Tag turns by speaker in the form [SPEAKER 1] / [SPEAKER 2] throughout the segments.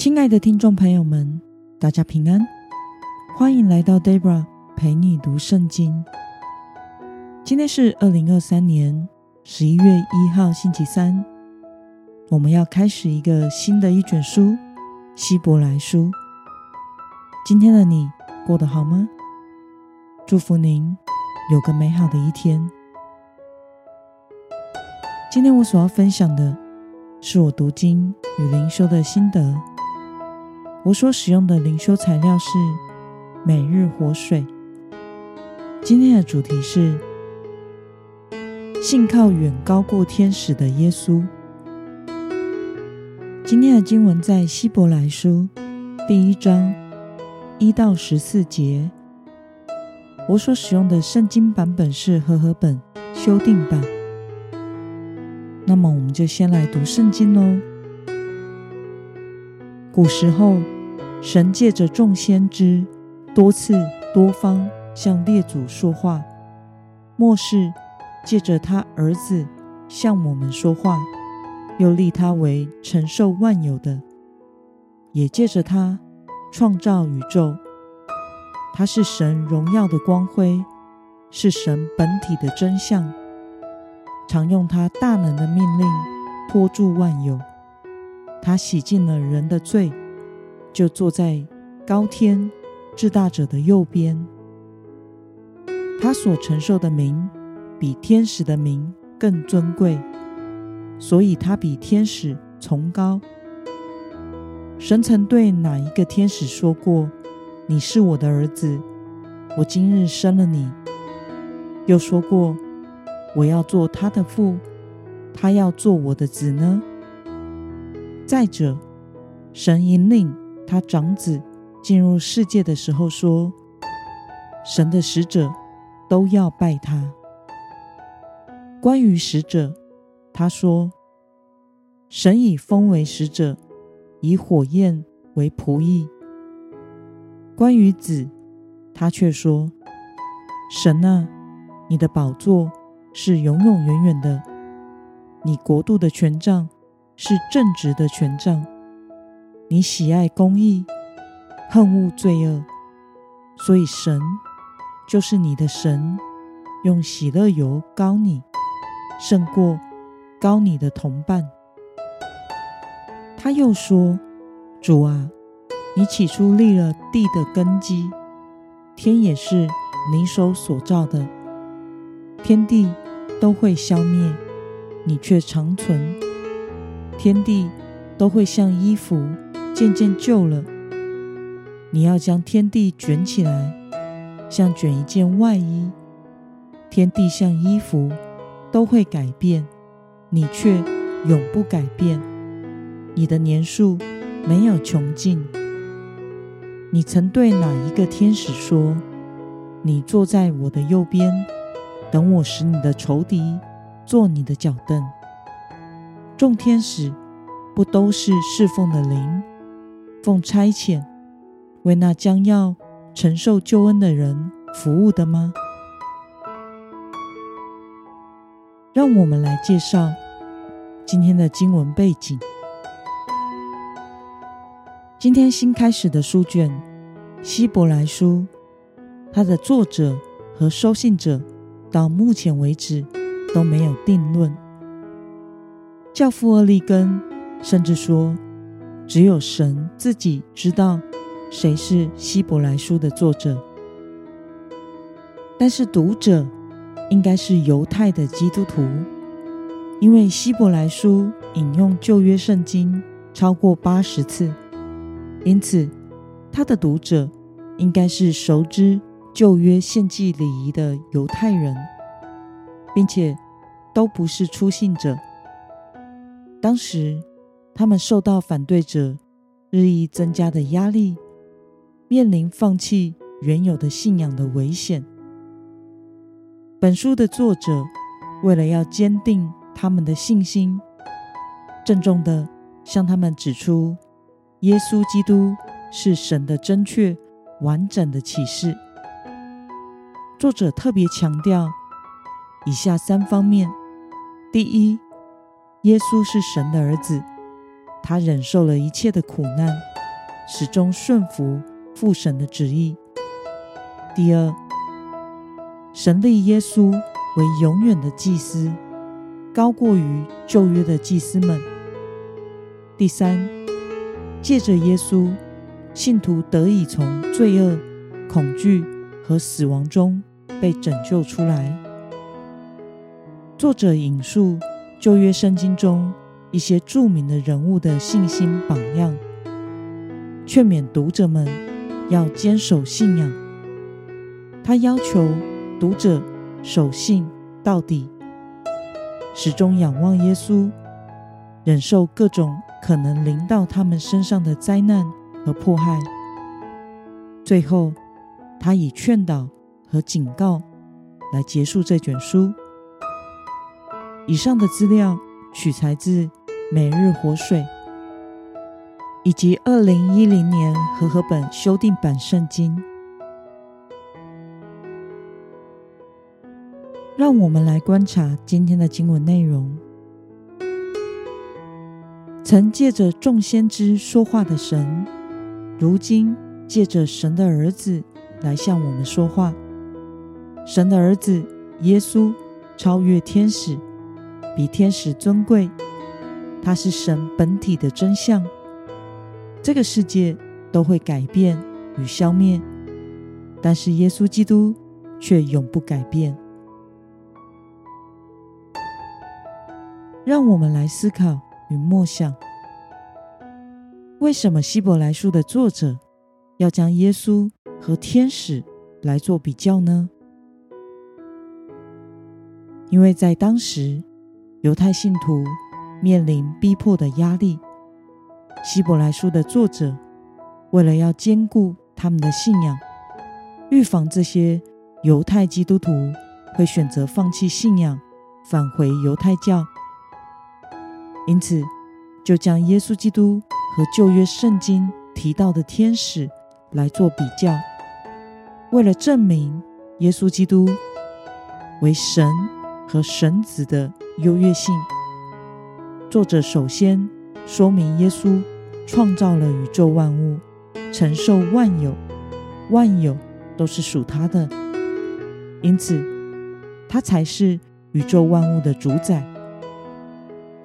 [SPEAKER 1] 亲爱的听众朋友们，大家平安，欢迎来到 Debra 陪你读圣经。今天是二零二三年十一月一号，星期三。我们要开始一个新的一卷书《希伯来书》。今天的你过得好吗？祝福您有个美好的一天。今天我所要分享的是我读经与灵修的心得。我所使用的灵修材料是每日活水。今天的主题是信靠远高过天使的耶稣。今天的经文在希伯来书第一章一到十四节。我所使用的圣经版本是和合本修订版。那么，我们就先来读圣经喽。古时候，神借着众先知多次多方向列祖说话；末世借着他儿子向我们说话，又立他为承受万有的，也借着他创造宇宙。他是神荣耀的光辉，是神本体的真相，常用他大能的命令托住万有。他洗净了人的罪，就坐在高天至大者的右边。他所承受的名比天使的名更尊贵，所以他比天使崇高。神曾对哪一个天使说过：“你是我的儿子，我今日生了你。”又说过：“我要做他的父，他要做我的子呢？”再者，神引领他长子进入世界的时候说：“神的使者都要拜他。”关于使者，他说：“神以风为使者，以火焰为仆役。”关于子，他却说：“神啊，你的宝座是永永远远的，你国度的权杖。”是正直的权杖，你喜爱公义，恨恶罪恶，所以神就是你的神，用喜乐油膏你，胜过膏你的同伴。他又说：“主啊，你起初立了地的根基，天也是你手所造的，天地都会消灭，你却长存。”天地都会像衣服渐渐旧了，你要将天地卷起来，像卷一件外衣。天地像衣服都会改变，你却永不改变。你的年数没有穷尽。你曾对哪一个天使说：“你坐在我的右边，等我使你的仇敌做你的脚凳。”众天使不都是侍奉的灵，奉差遣为那将要承受救恩的人服务的吗？让我们来介绍今天的经文背景。今天新开始的书卷《希伯来书》，它的作者和收信者到目前为止都没有定论。教父厄利根甚至说，只有神自己知道谁是希伯来书的作者。但是读者应该是犹太的基督徒，因为希伯来书引用旧约圣经超过八十次，因此他的读者应该是熟知旧约献祭礼仪的犹太人，并且都不是初信者。当时，他们受到反对者日益增加的压力，面临放弃原有的信仰的危险。本书的作者为了要坚定他们的信心，郑重地向他们指出，耶稣基督是神的正确、完整的启示。作者特别强调以下三方面：第一，耶稣是神的儿子，他忍受了一切的苦难，始终顺服父神的旨意。第二，神立耶稣为永远的祭司，高过于旧约的祭司们。第三，借着耶稣，信徒得以从罪恶、恐惧和死亡中被拯救出来。作者引述旧约圣经中一些著名的人物的信心榜样，劝勉读者们要坚守信仰。他要求读者守信到底，始终仰望耶稣，忍受各种可能临到他们身上的灾难和迫害。最后，他以劝导和警告来结束这卷书。以上的资料取材自《每日活水》以及二零一零年和合本修订版圣经。让我们来观察今天的经文内容。曾借着众先知说话的神，如今借着神的儿子来向我们说话。神的儿子耶稣超越天使，比天使尊贵。他是神本体的真相。这个世界都会改变与消灭，但是耶稣基督却永不改变。让我们来思考与默想：为什么希伯来书的作者要将耶稣和天使来做比较呢？因为在当时，犹太信徒面临逼迫的压力，希伯来书的作者为了要兼顾他们的信仰，预防这些犹太基督徒会选择放弃信仰，返回犹太教。因此，就将耶稣基督和旧约圣经提到的天使来做比较，为了证明耶稣基督为神和神子的优越性。作者首先说明耶稣创造了宇宙万物，承受万有，万有都是属他的，因此他才是宇宙万物的主宰。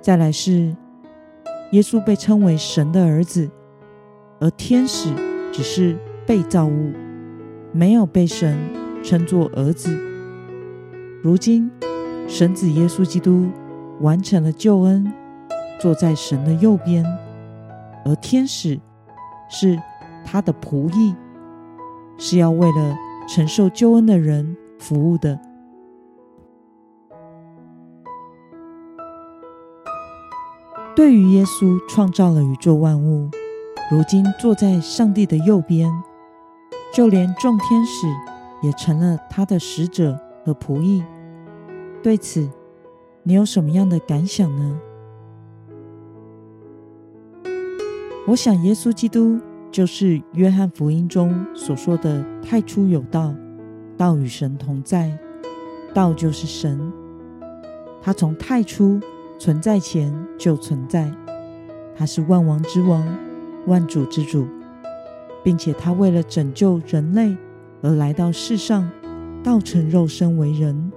[SPEAKER 1] 再来是，耶稣被称为神的儿子，而天使只是被造物，没有被神称作儿子。如今，神子耶稣基督完成了救恩，坐在神的右边，而天使是他的仆役，是要为了承受救恩的人服务的。对于耶稣创造了宇宙万物，如今坐在上帝的右边，就连众天使也成了他的使者和仆役。对此，你有什么样的感想呢？我想，耶稣基督就是约翰福音中所说的“太初有道，道与神同在，道就是神”。他从太初。存在前就存在，他是万王之王、万主之主，并且他为了拯救人类而来到世上，道成肉身为人，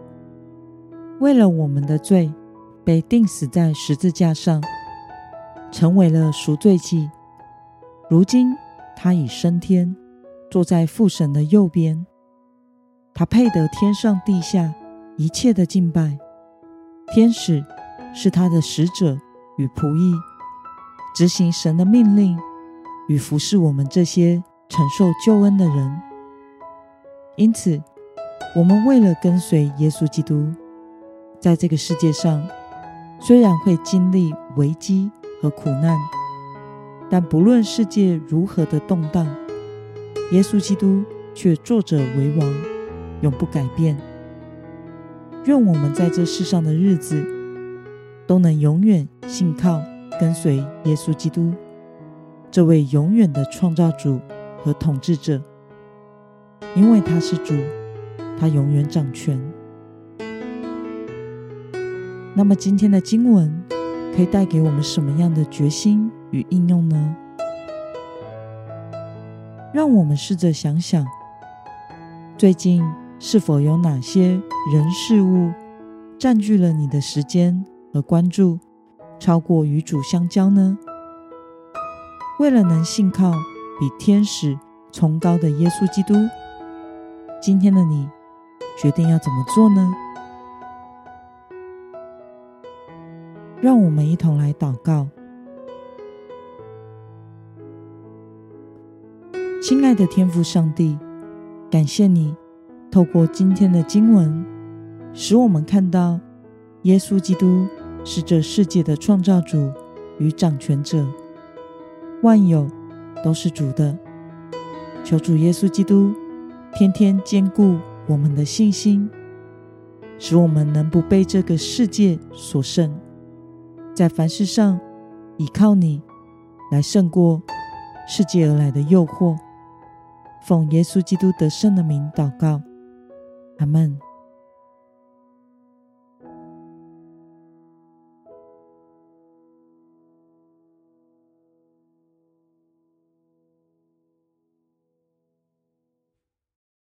[SPEAKER 1] 为了我们的罪被钉死在十字架上，成为了赎罪祭。如今他已升天，坐在父神的右边，他配得天上地下一切的敬拜，天使。是他的使者与仆役，执行神的命令与服侍我们这些承受救恩的人。因此，我们为了跟随耶稣基督，在这个世界上，虽然会经历危机和苦难，但不论世界如何的动荡，耶稣基督却坐者为王，永不改变。愿我们在这世上的日子，都能永远信靠跟随耶稣基督，这位永远的创造主和统治者，因为他是主，他永远掌权。那么今天的经文可以带给我们什么样的决心与应用呢？让我们试着想想，最近是否有哪些人事物占据了你的时间和关注，超过与主相交呢？为了能信靠比天使崇高的耶稣基督，今天的你决定要怎么做呢？让我们一同来祷告。亲爱的天父上帝，感谢你透过今天的经文，使我们看到耶稣基督是这世界的创造主与掌权者，万有都是主的。求主耶稣基督天天坚固我们的信心，使我们能不被这个世界所胜。在凡事上倚靠你，来胜过世界而来的诱惑。奉耶稣基督得胜的名祷告，阿门。